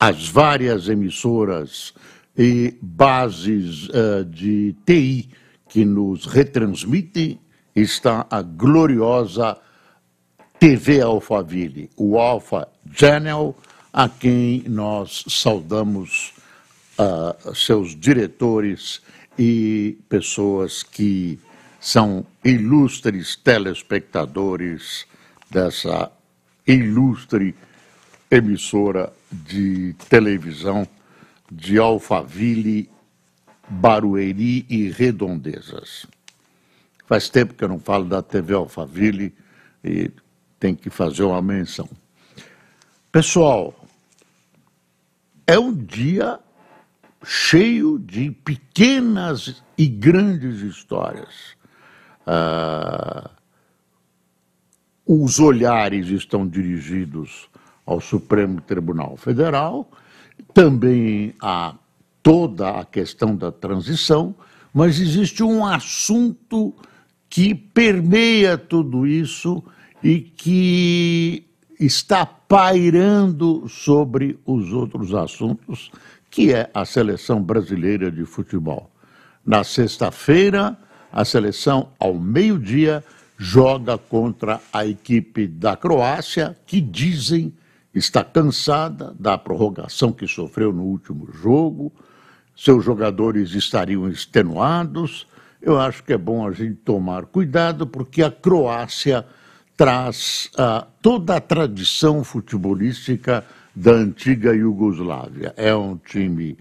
as várias emissoras e bases uh, de TI que nos retransmitem está a gloriosa TV Alphaville, o Alpha Channel, a quem nós saudamos uh, seus diretores e pessoas que são ilustres telespectadores dessa ilustre emissora de televisão de Alphaville, Barueri e Redondezas. Faz tempo que eu não falo da TV Alphaville e tem que fazer uma menção. Pessoal, é um dia cheio de pequenas e grandes histórias. Ah, os olhares estão dirigidos ao Supremo Tribunal Federal, também a toda a questão da transição, mas existe um assunto que permeia tudo isso e que está pairando sobre os outros assuntos, que é a seleção brasileira de futebol. Na sexta-feira, a seleção, ao meio-dia, joga contra a equipe da Croácia, que dizem está cansada da prorrogação que sofreu no último jogo, seus jogadores estariam extenuados. Eu acho que é bom a gente tomar cuidado, porque a Croácia traz uh, toda a tradição futebolística da antiga Iugoslávia. É um time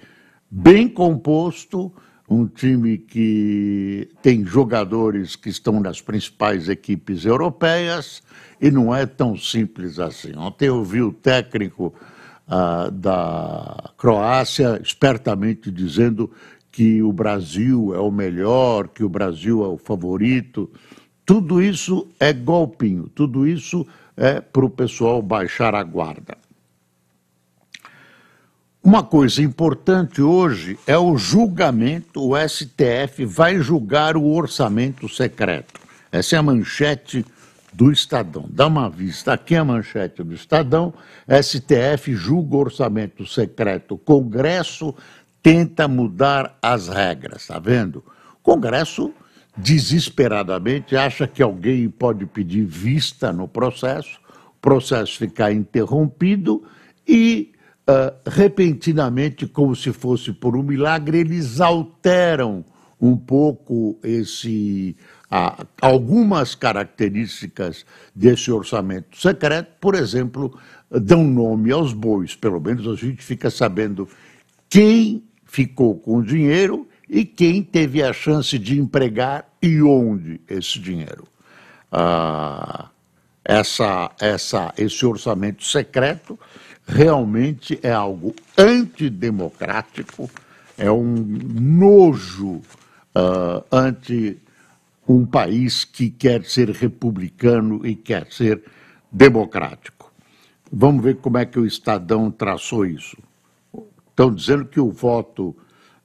bem composto, um time que tem jogadores que estão nas principais equipes europeias e não é tão simples assim. Ontem eu vi o técnico ah, da Croácia espertamente dizendo que o Brasil é o melhor, que o Brasil é o favorito. Tudo isso é golpinho, tudo isso é para o pessoal baixar a guarda. Uma coisa importante hoje é o julgamento, o STF vai julgar o orçamento secreto. Essa é a manchete do Estadão. Dá uma vista, aqui a manchete do Estadão, STF julga orçamento secreto, Congresso tenta mudar as regras, tá vendo? Congresso desesperadamente acha que alguém pode pedir vista no processo, o processo ficar interrompido e uh, repentinamente, como se fosse por um milagre, eles alteram um pouco esse uh, algumas características desse orçamento secreto, por exemplo, dão nome aos bois, pelo menos a gente fica sabendo quem ficou com o dinheiro e quem teve a chance de empregar e onde esse dinheiro. Uh, essa, essa, esse orçamento secreto realmente é algo antidemocrático, é um nojo uh, ante um país que quer ser republicano e quer ser democrático. Vamos ver como é que o Estadão traçou isso. Estão dizendo que o voto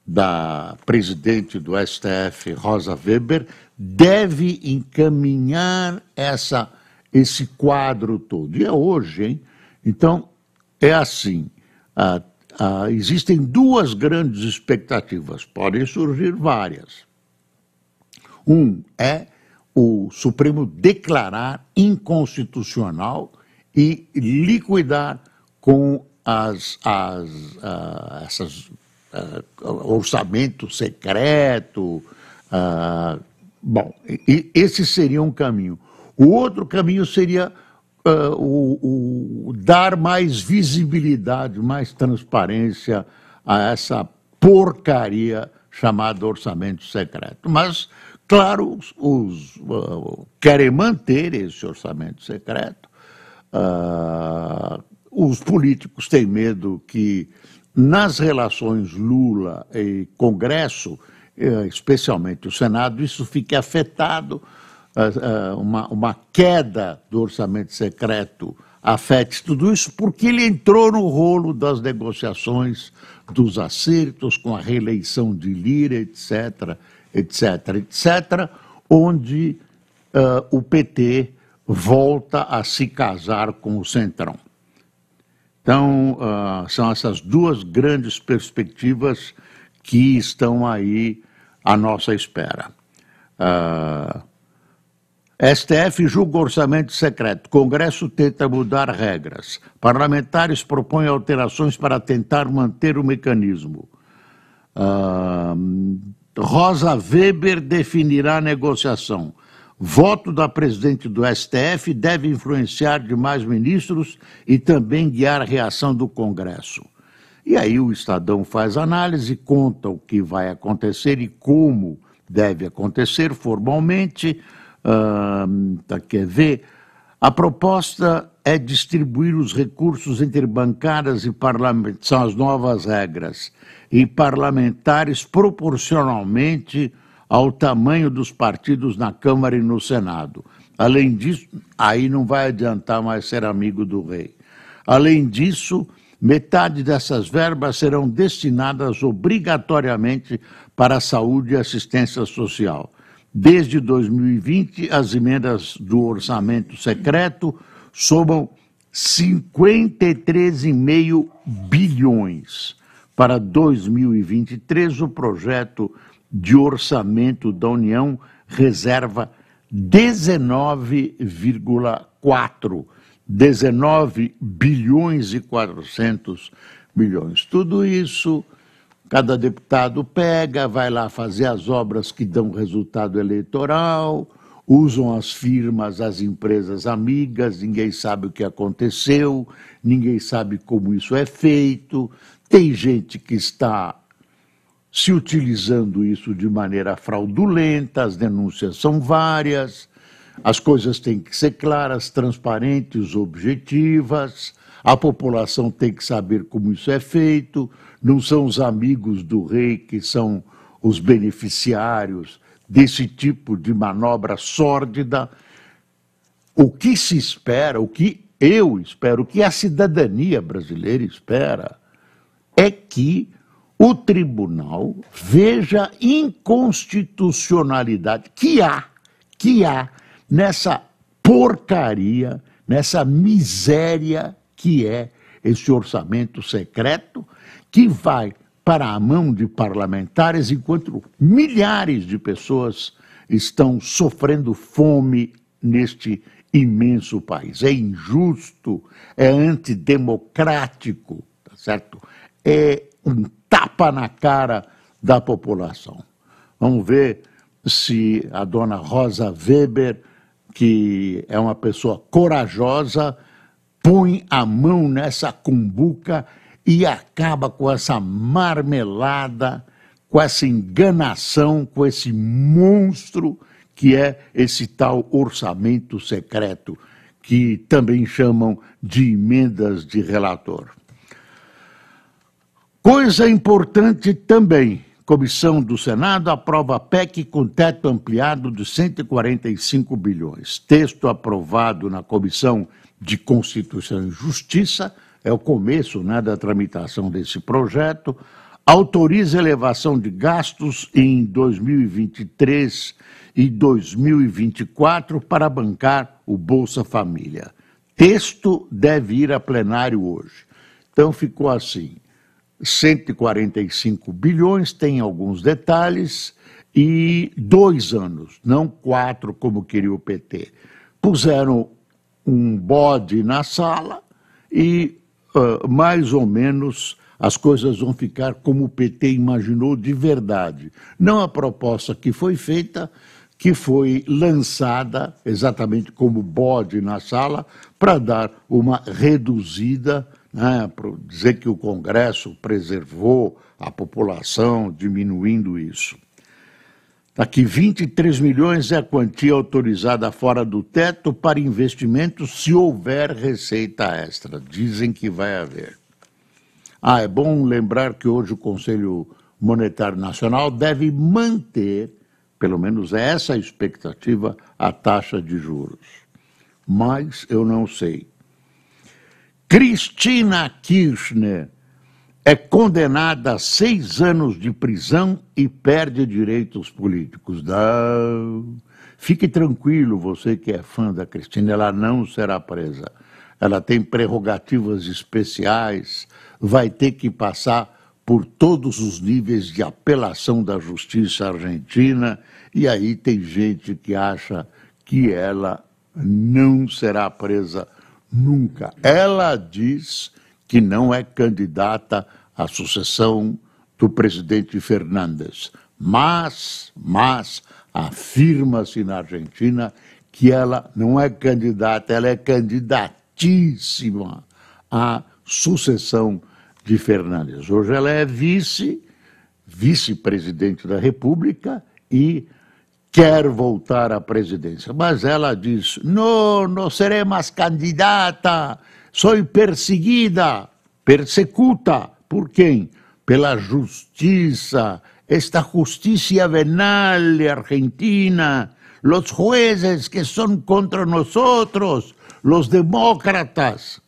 da presidente do STF, Rosa Weber, deve encaminhar essa, esse quadro todo. E é hoje, hein? Então, é assim: ah, ah, existem duas grandes expectativas, podem surgir várias. Um é o Supremo declarar inconstitucional e liquidar com as, as uh, essas uh, orçamento secreto. Uh, bom, e, esse seria um caminho. O outro caminho seria uh, o, o, dar mais visibilidade, mais transparência a essa porcaria chamada orçamento secreto. Mas, claro, os, os uh, querem manter esse orçamento secreto. Uh, os políticos têm medo que nas relações Lula e Congresso, eh, especialmente o Senado, isso fique afetado, eh, eh, uma, uma queda do orçamento secreto afete tudo isso, porque ele entrou no rolo das negociações, dos acertos com a reeleição de Lira, etc., etc., etc., onde uh, o PT volta a se casar com o Centrão. Então, uh, são essas duas grandes perspectivas que estão aí à nossa espera. Uh, STF julga orçamento secreto. Congresso tenta mudar regras. Parlamentares propõem alterações para tentar manter o mecanismo. Uh, Rosa Weber definirá a negociação. Voto da presidente do STF deve influenciar demais ministros e também guiar a reação do Congresso. E aí o Estadão faz análise, conta o que vai acontecer e como deve acontecer formalmente. Uh, quer ver? A proposta é distribuir os recursos entre bancárias e parlamentares, são as novas regras, e parlamentares proporcionalmente ao tamanho dos partidos na Câmara e no Senado. Além disso, aí não vai adiantar mais ser amigo do rei. Além disso, metade dessas verbas serão destinadas obrigatoriamente para a saúde e assistência social. Desde 2020, as emendas do orçamento secreto somam 53,5 bilhões. Para 2023, o projeto de orçamento da União reserva 19,4 19 bilhões e 400 milhões. Tudo isso cada deputado pega, vai lá fazer as obras que dão resultado eleitoral, usam as firmas, as empresas amigas, ninguém sabe o que aconteceu, ninguém sabe como isso é feito. Tem gente que está se utilizando isso de maneira fraudulenta, as denúncias são várias, as coisas têm que ser claras, transparentes, objetivas, a população tem que saber como isso é feito, não são os amigos do rei que são os beneficiários desse tipo de manobra sórdida. O que se espera, o que eu espero, o que a cidadania brasileira espera, é que o tribunal veja inconstitucionalidade que há, que há nessa porcaria, nessa miséria que é esse orçamento secreto que vai para a mão de parlamentares enquanto milhares de pessoas estão sofrendo fome neste imenso país. É injusto, é antidemocrático, tá certo? É um tapa na cara da população. Vamos ver se a dona Rosa Weber, que é uma pessoa corajosa, põe a mão nessa cumbuca e acaba com essa marmelada, com essa enganação, com esse monstro que é esse tal orçamento secreto, que também chamam de emendas de relator. Coisa importante também: Comissão do Senado aprova a PEC com teto ampliado de 145 bilhões. Texto aprovado na Comissão de Constituição e Justiça, é o começo né, da tramitação desse projeto, autoriza elevação de gastos em 2023 e 2024 para bancar o Bolsa Família. Texto deve ir a plenário hoje. Então ficou assim: 145 bilhões, tem alguns detalhes, e dois anos, não quatro, como queria o PT. Puseram um bode na sala e, uh, mais ou menos, as coisas vão ficar como o PT imaginou de verdade. Não a proposta que foi feita, que foi lançada exatamente como bode na sala, para dar uma reduzida né, dizer que o Congresso preservou a população, diminuindo isso. Aqui, 23 milhões é a quantia autorizada fora do teto para investimentos se houver receita extra. Dizem que vai haver. Ah, é bom lembrar que hoje o Conselho Monetário Nacional deve manter, pelo menos essa expectativa, a taxa de juros. Mas eu não sei. Cristina Kirchner é condenada a seis anos de prisão e perde direitos políticos. Não. Fique tranquilo, você que é fã da Cristina, ela não será presa. Ela tem prerrogativas especiais, vai ter que passar por todos os níveis de apelação da justiça argentina, e aí tem gente que acha que ela não será presa nunca. Ela diz que não é candidata à sucessão do presidente Fernandes, mas, mas afirma-se na Argentina que ela não é candidata, ela é candidatíssima à sucessão de Fernandes. Hoje ela é vice, vice-presidente da República e quer voltar à presidência. Mas ela diz: não, não serei mais candidata, sou perseguida, persecuta. Por quem? Pela justiça, esta justiça venal argentina, los jueces que são contra nós, los demócratas.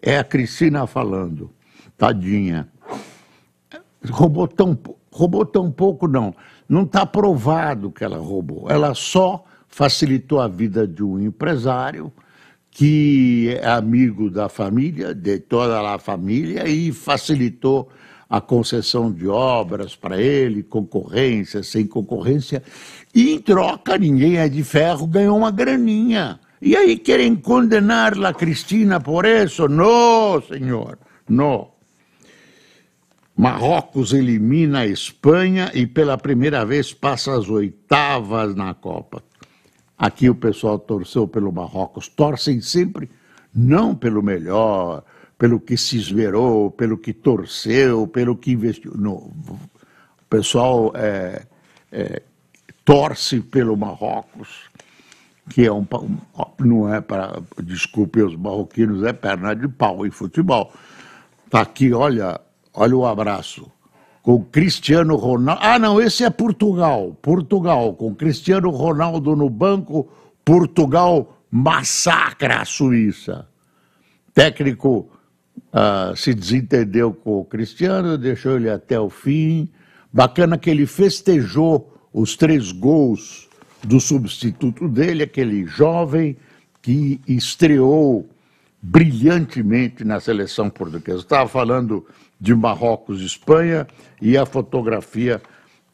É a Cristina falando, tadinha. Roubou tão, roubou tão pouco, não. Não está provado que ela roubou. Ela só facilitou a vida de um empresário que é amigo da família, de toda a família, e facilitou a concessão de obras para ele, concorrência, sem concorrência. E em troca, ninguém é de ferro, ganhou uma graninha. E aí querem condenar a Cristina por isso? Não, senhor, não. Marrocos elimina a Espanha e pela primeira vez passa as oitavas na Copa. Aqui o pessoal torceu pelo Marrocos, torcem sempre não pelo melhor, pelo que se esmerou, pelo que torceu, pelo que investiu. O pessoal é, é, torce pelo Marrocos, que é um, não é para, desculpe os marroquinos, é perna de pau em futebol. Está aqui, olha, Olha o abraço. Com Cristiano Ronaldo. Ah, não, esse é Portugal. Portugal. Com Cristiano Ronaldo no banco, Portugal massacra a Suíça. Técnico uh, se desentendeu com o Cristiano, deixou ele até o fim. Bacana que ele festejou os três gols do substituto dele, aquele jovem que estreou brilhantemente na seleção portuguesa. Estava falando de Marrocos e Espanha e a fotografia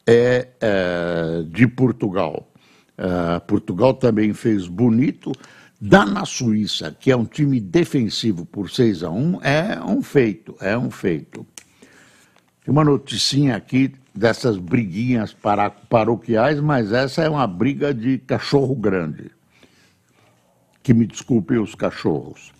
é, é de Portugal. É, Portugal também fez bonito. Dá na Suíça, que é um time defensivo por 6 a 1 é um feito, é um feito. Tem uma noticinha aqui dessas briguinhas paroquiais, mas essa é uma briga de cachorro grande. Que me desculpem os cachorros.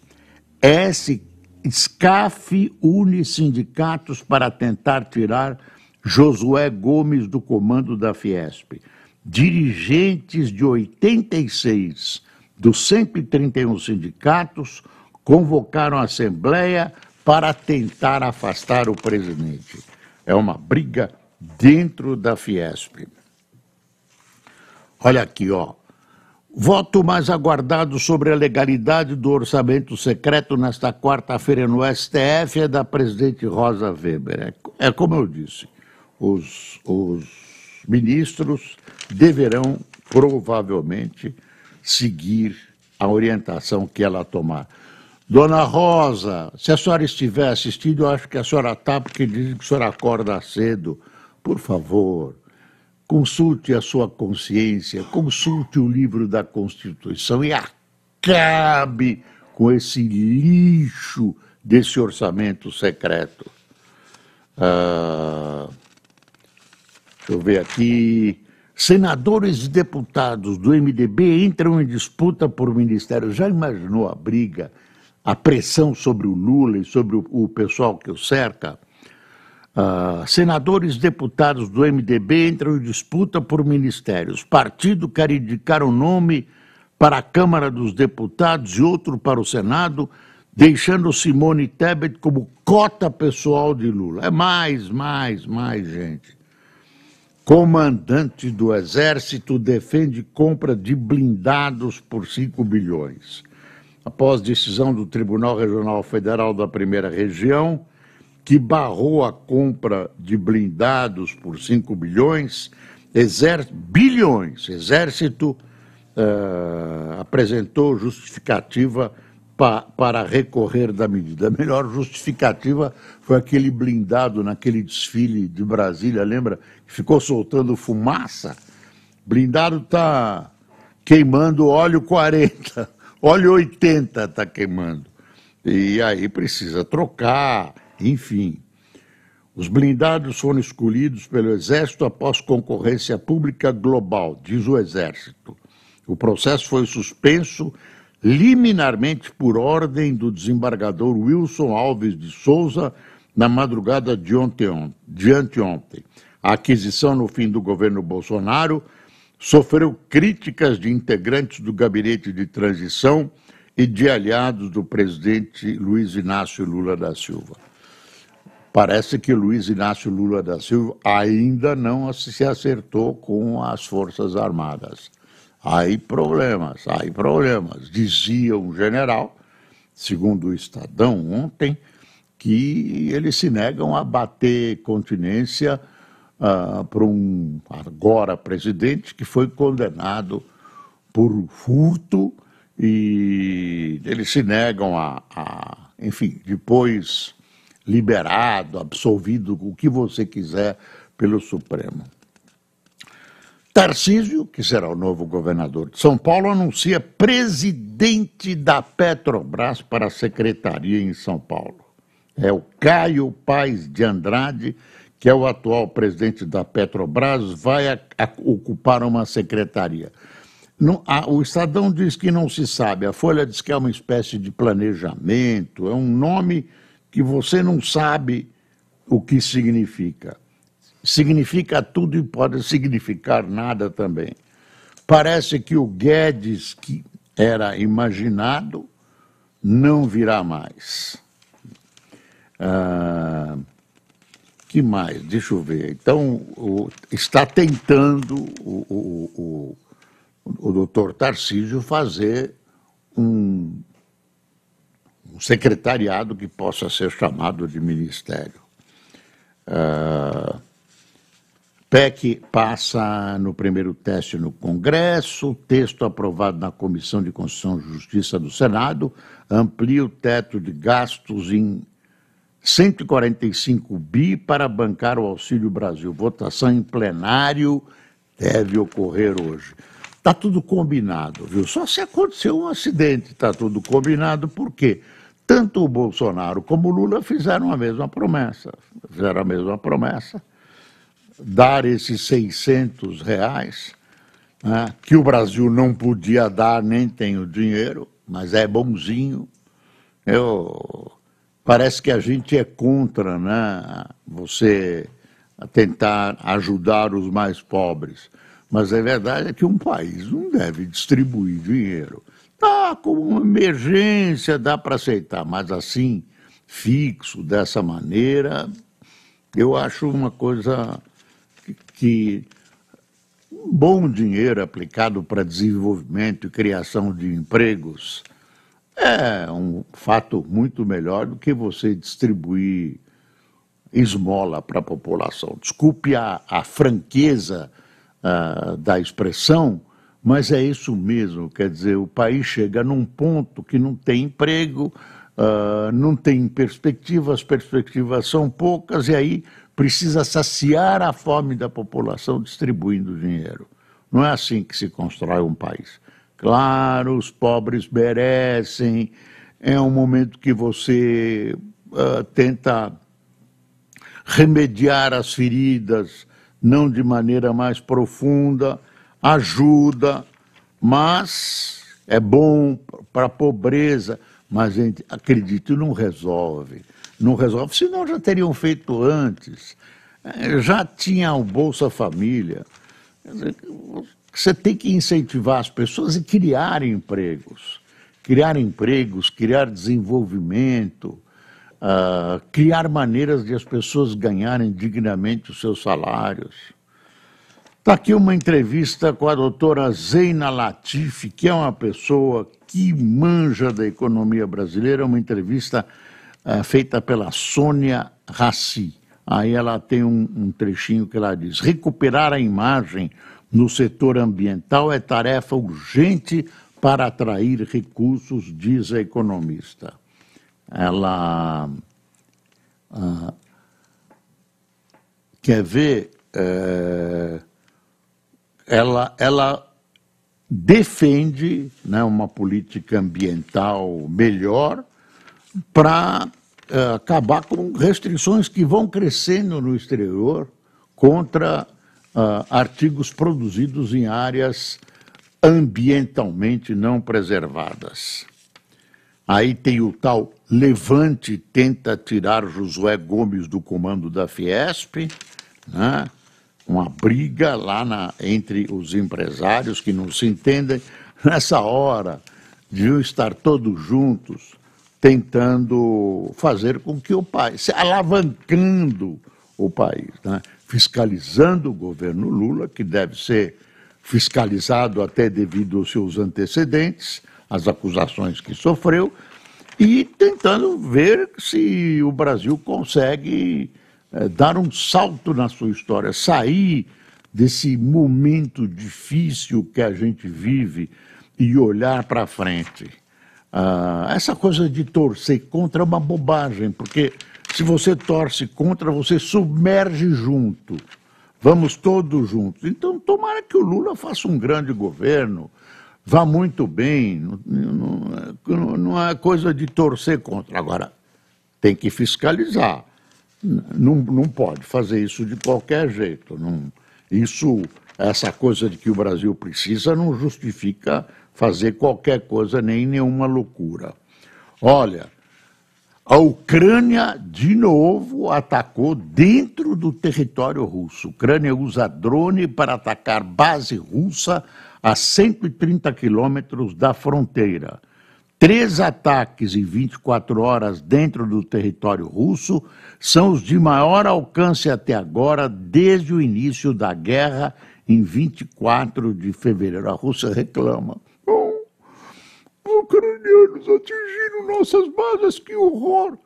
SCAF une sindicatos para tentar tirar Josué Gomes do comando da Fiesp. Dirigentes de 86 dos 131 sindicatos convocaram a Assembleia para tentar afastar o presidente. É uma briga dentro da Fiesp. Olha aqui, ó. Voto mais aguardado sobre a legalidade do orçamento secreto nesta quarta-feira no STF é da presidente Rosa Weber. É, é como eu disse, os, os ministros deverão provavelmente seguir a orientação que ela tomar. Dona Rosa, se a senhora estiver assistindo, eu acho que a senhora está, porque diz que a senhora acorda cedo. Por favor, consulte a sua consciência, consulte o livro da Constituição e acabe com esse lixo desse orçamento secreto. Ah, deixa eu ver aqui. Senadores e deputados do MDB entram em disputa por ministério. Já imaginou a briga, a pressão sobre o Lula e sobre o, o pessoal que o cerca? Uh, senadores deputados do MDB entram em disputa por ministérios. Partido quer indicar um nome para a Câmara dos Deputados e outro para o Senado, deixando Simone Tebet como cota pessoal de Lula. É mais, mais, mais gente. Comandante do Exército defende compra de blindados por 5 bilhões. Após decisão do Tribunal Regional Federal da Primeira Região, que barrou a compra de blindados por 5 bilhões, exército, bilhões, Exército uh, apresentou justificativa pa, para recorrer da medida. A melhor justificativa foi aquele blindado naquele desfile de Brasília, lembra? Que ficou soltando fumaça. Blindado está queimando óleo 40, óleo 80 está queimando. E aí precisa trocar, enfim. Os blindados foram escolhidos pelo Exército após concorrência pública global, diz o Exército. O processo foi suspenso liminarmente por ordem do desembargador Wilson Alves de Souza na madrugada de, ontem, de anteontem. A aquisição no fim do governo Bolsonaro sofreu críticas de integrantes do gabinete de transição e de aliados do presidente Luiz Inácio Lula da Silva. Parece que Luiz Inácio Lula da Silva ainda não se acertou com as Forças Armadas. Aí problemas, aí problemas. Dizia um general, segundo o Estadão ontem, que eles se negam a bater continência uh, para um agora presidente que foi condenado por furto e eles se negam a, a enfim, depois liberado, absolvido, o que você quiser pelo Supremo. Tarcísio, que será o novo governador de São Paulo, anuncia presidente da Petrobras para a secretaria em São Paulo. É o Caio Paes de Andrade, que é o atual presidente da Petrobras, vai a, a ocupar uma secretaria. A, o Estadão diz que não se sabe, a Folha diz que é uma espécie de planejamento, é um nome que você não sabe o que significa significa tudo e pode significar nada também. Parece que o Guedes, que era imaginado, não virá mais. Ah, que mais? Deixa eu ver. Então, o, está tentando o, o, o, o doutor Tarcísio fazer um, secretariado que possa ser chamado de ministério. Ah, PEC passa no primeiro teste no Congresso, texto aprovado na Comissão de Constituição e Justiça do Senado amplia o teto de gastos em 145 bi para bancar o Auxílio Brasil. Votação em plenário deve ocorrer hoje. Está tudo combinado, viu? Só se acontecer um acidente, está tudo combinado, por quê? Tanto o Bolsonaro como o Lula fizeram a mesma promessa. Fizeram a mesma promessa dar esses 600 reais, né, que o Brasil não podia dar, nem tem o dinheiro, mas é bonzinho. Eu, parece que a gente é contra né, você tentar ajudar os mais pobres. Mas a verdade é que um país não deve distribuir dinheiro. Tá com uma emergência, dá para aceitar, mas assim, fixo, dessa maneira, eu acho uma coisa que bom dinheiro aplicado para desenvolvimento e criação de empregos é um fato muito melhor do que você distribuir esmola para a população. Desculpe a, a franqueza uh, da expressão, mas é isso mesmo. Quer dizer, o país chega num ponto que não tem emprego, uh, não tem perspectivas, as perspectivas são poucas, e aí precisa saciar a fome da população distribuindo dinheiro. Não é assim que se constrói um país. Claro, os pobres merecem, é um momento que você uh, tenta remediar as feridas, não de maneira mais profunda, ajuda, mas é bom para a pobreza, mas acredito, não resolve. Não resolve, senão já teriam feito antes. É, já tinha o Bolsa Família. Você tem que incentivar as pessoas e criar empregos. Criar empregos, criar desenvolvimento, uh, criar maneiras de as pessoas ganharem dignamente os seus salários. Está aqui uma entrevista com a doutora Zeina Latifi, que é uma pessoa que manja da economia brasileira, uma entrevista uh, feita pela Sônia Raci. Aí ela tem um, um trechinho que ela diz: recuperar a imagem no setor ambiental é tarefa urgente para atrair recursos, diz a economista. Ela uh, quer ver. Uh, ela, ela defende né, uma política ambiental melhor para uh, acabar com restrições que vão crescendo no exterior contra uh, artigos produzidos em áreas ambientalmente não preservadas. Aí tem o tal Levante tenta tirar Josué Gomes do comando da Fiesp, né? Uma briga lá na, entre os empresários que não se entendem. Nessa hora, deviam estar todos juntos tentando fazer com que o país, se alavancando o país, né? fiscalizando o governo Lula, que deve ser fiscalizado até devido aos seus antecedentes, as acusações que sofreu, e tentando ver se o Brasil consegue dar um salto na sua história, sair desse momento difícil que a gente vive e olhar para frente. Ah, essa coisa de torcer contra é uma bobagem, porque se você torce contra, você submerge junto. Vamos todos juntos. Então, tomara que o Lula faça um grande governo, vá muito bem. Não, não, não é coisa de torcer contra. Agora, tem que fiscalizar. Não, não pode fazer isso de qualquer jeito. Não, isso, essa coisa de que o Brasil precisa, não justifica fazer qualquer coisa, nem nenhuma loucura. Olha, a Ucrânia, de novo, atacou dentro do território russo. A Ucrânia usa drone para atacar base russa a 130 quilômetros da fronteira. Três ataques em 24 horas dentro do território russo são os de maior alcance até agora, desde o início da guerra, em 24 de fevereiro. A Rússia reclama ucranianos atingiram nossas bases, que horror!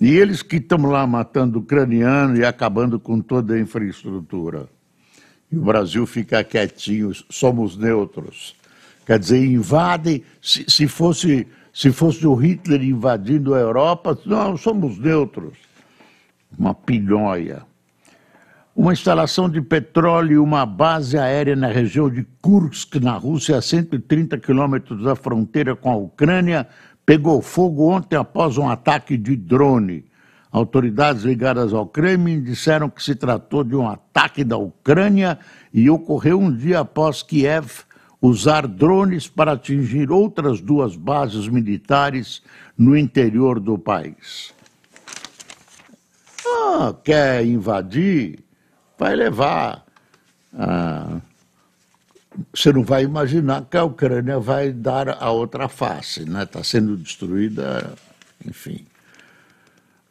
E eles que estão lá matando ucraniano e acabando com toda a infraestrutura. E o Brasil fica quietinho, somos neutros. Quer dizer, invadem, se, se, fosse, se fosse o Hitler invadindo a Europa, não, somos neutros. Uma pilhóia uma instalação de petróleo e uma base aérea na região de Kursk, na Rússia, a 130 quilômetros da fronteira com a Ucrânia, pegou fogo ontem após um ataque de drone. Autoridades ligadas ao Kremlin disseram que se tratou de um ataque da Ucrânia e ocorreu um dia após Kiev usar drones para atingir outras duas bases militares no interior do país. Ah, quer invadir? vai levar. A... Você não vai imaginar que a Ucrânia vai dar a outra face, né? Está sendo destruída, enfim.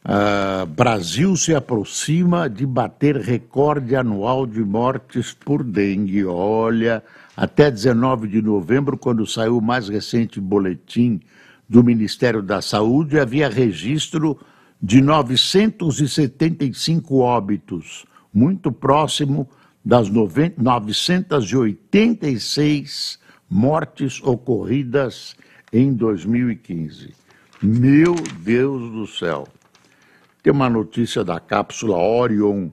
Uh, Brasil se aproxima de bater recorde anual de mortes por dengue. Olha, até 19 de novembro, quando saiu o mais recente boletim do Ministério da Saúde, havia registro de 975 óbitos muito próximo das 986 mortes ocorridas em 2015. Meu Deus do céu! Tem uma notícia da cápsula Orion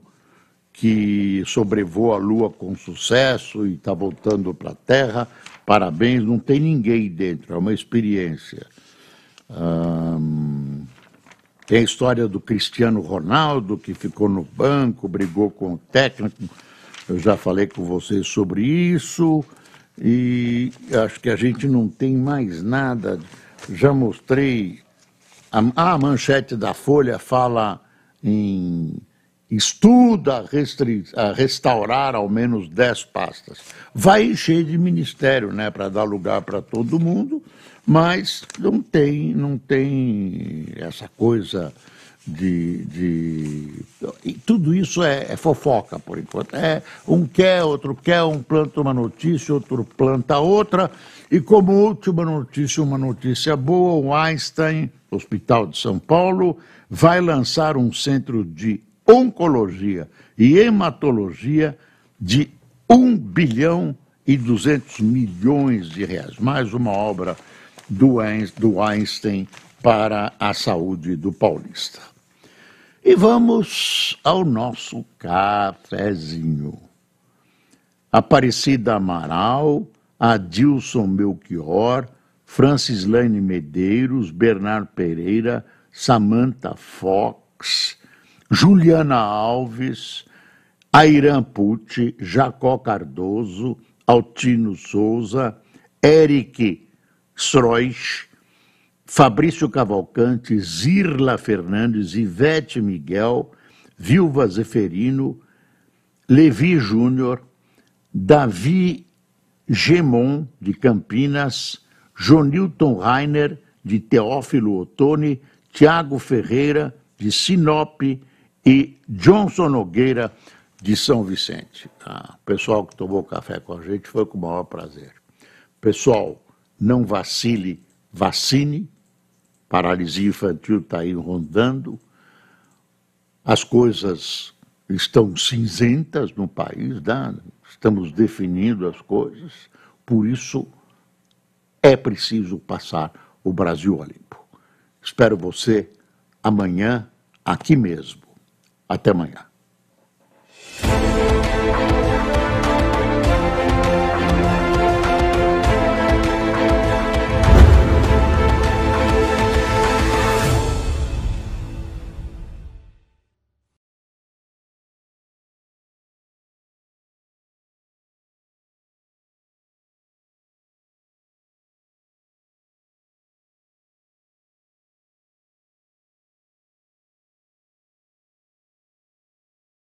que sobrevoa a Lua com sucesso e está voltando para a Terra. Parabéns, não tem ninguém dentro, é uma experiência. Hum, tem a história do Cristiano Ronaldo, que ficou no banco, brigou com o técnico. Eu já falei com vocês sobre isso. E acho que a gente não tem mais nada. Já mostrei a, a manchete da Folha fala em estuda a restaurar ao menos 10 pastas. Vai encher de ministério, né, para dar lugar para todo mundo, mas não tem, não tem essa coisa de, de... E tudo isso é, é, fofoca, por enquanto. É, um quer, outro quer, um planta uma notícia, outro planta outra. E como última notícia, uma notícia boa, o Einstein, Hospital de São Paulo, vai lançar um centro de oncologia e hematologia de 1 bilhão e 200 milhões de reais. Mais uma obra do Einstein para a saúde do paulista. E vamos ao nosso cafezinho. Aparecida Amaral, Adilson Melchior, Francislane Medeiros, Bernardo Pereira, Samantha Fox, Juliana Alves, Airan Pucci, Jacó Cardoso, Altino Souza, Eric Sroich, Fabrício Cavalcante, Zirla Fernandes, Ivete Miguel, Vilva Zeferino, Levi Júnior, Davi Gemon, de Campinas, Jonilton Rainer, de Teófilo Otoni, Tiago Ferreira, de Sinop e Johnson Nogueira, de São Vicente. Ah, o pessoal que tomou café com a gente foi com o maior prazer. Pessoal, não vacile, vacine. Paralisia infantil está aí rondando. As coisas estão cinzentas no país, né? estamos definindo as coisas, por isso é preciso passar o Brasil a limpo. Espero você amanhã aqui mesmo. Até amanhã.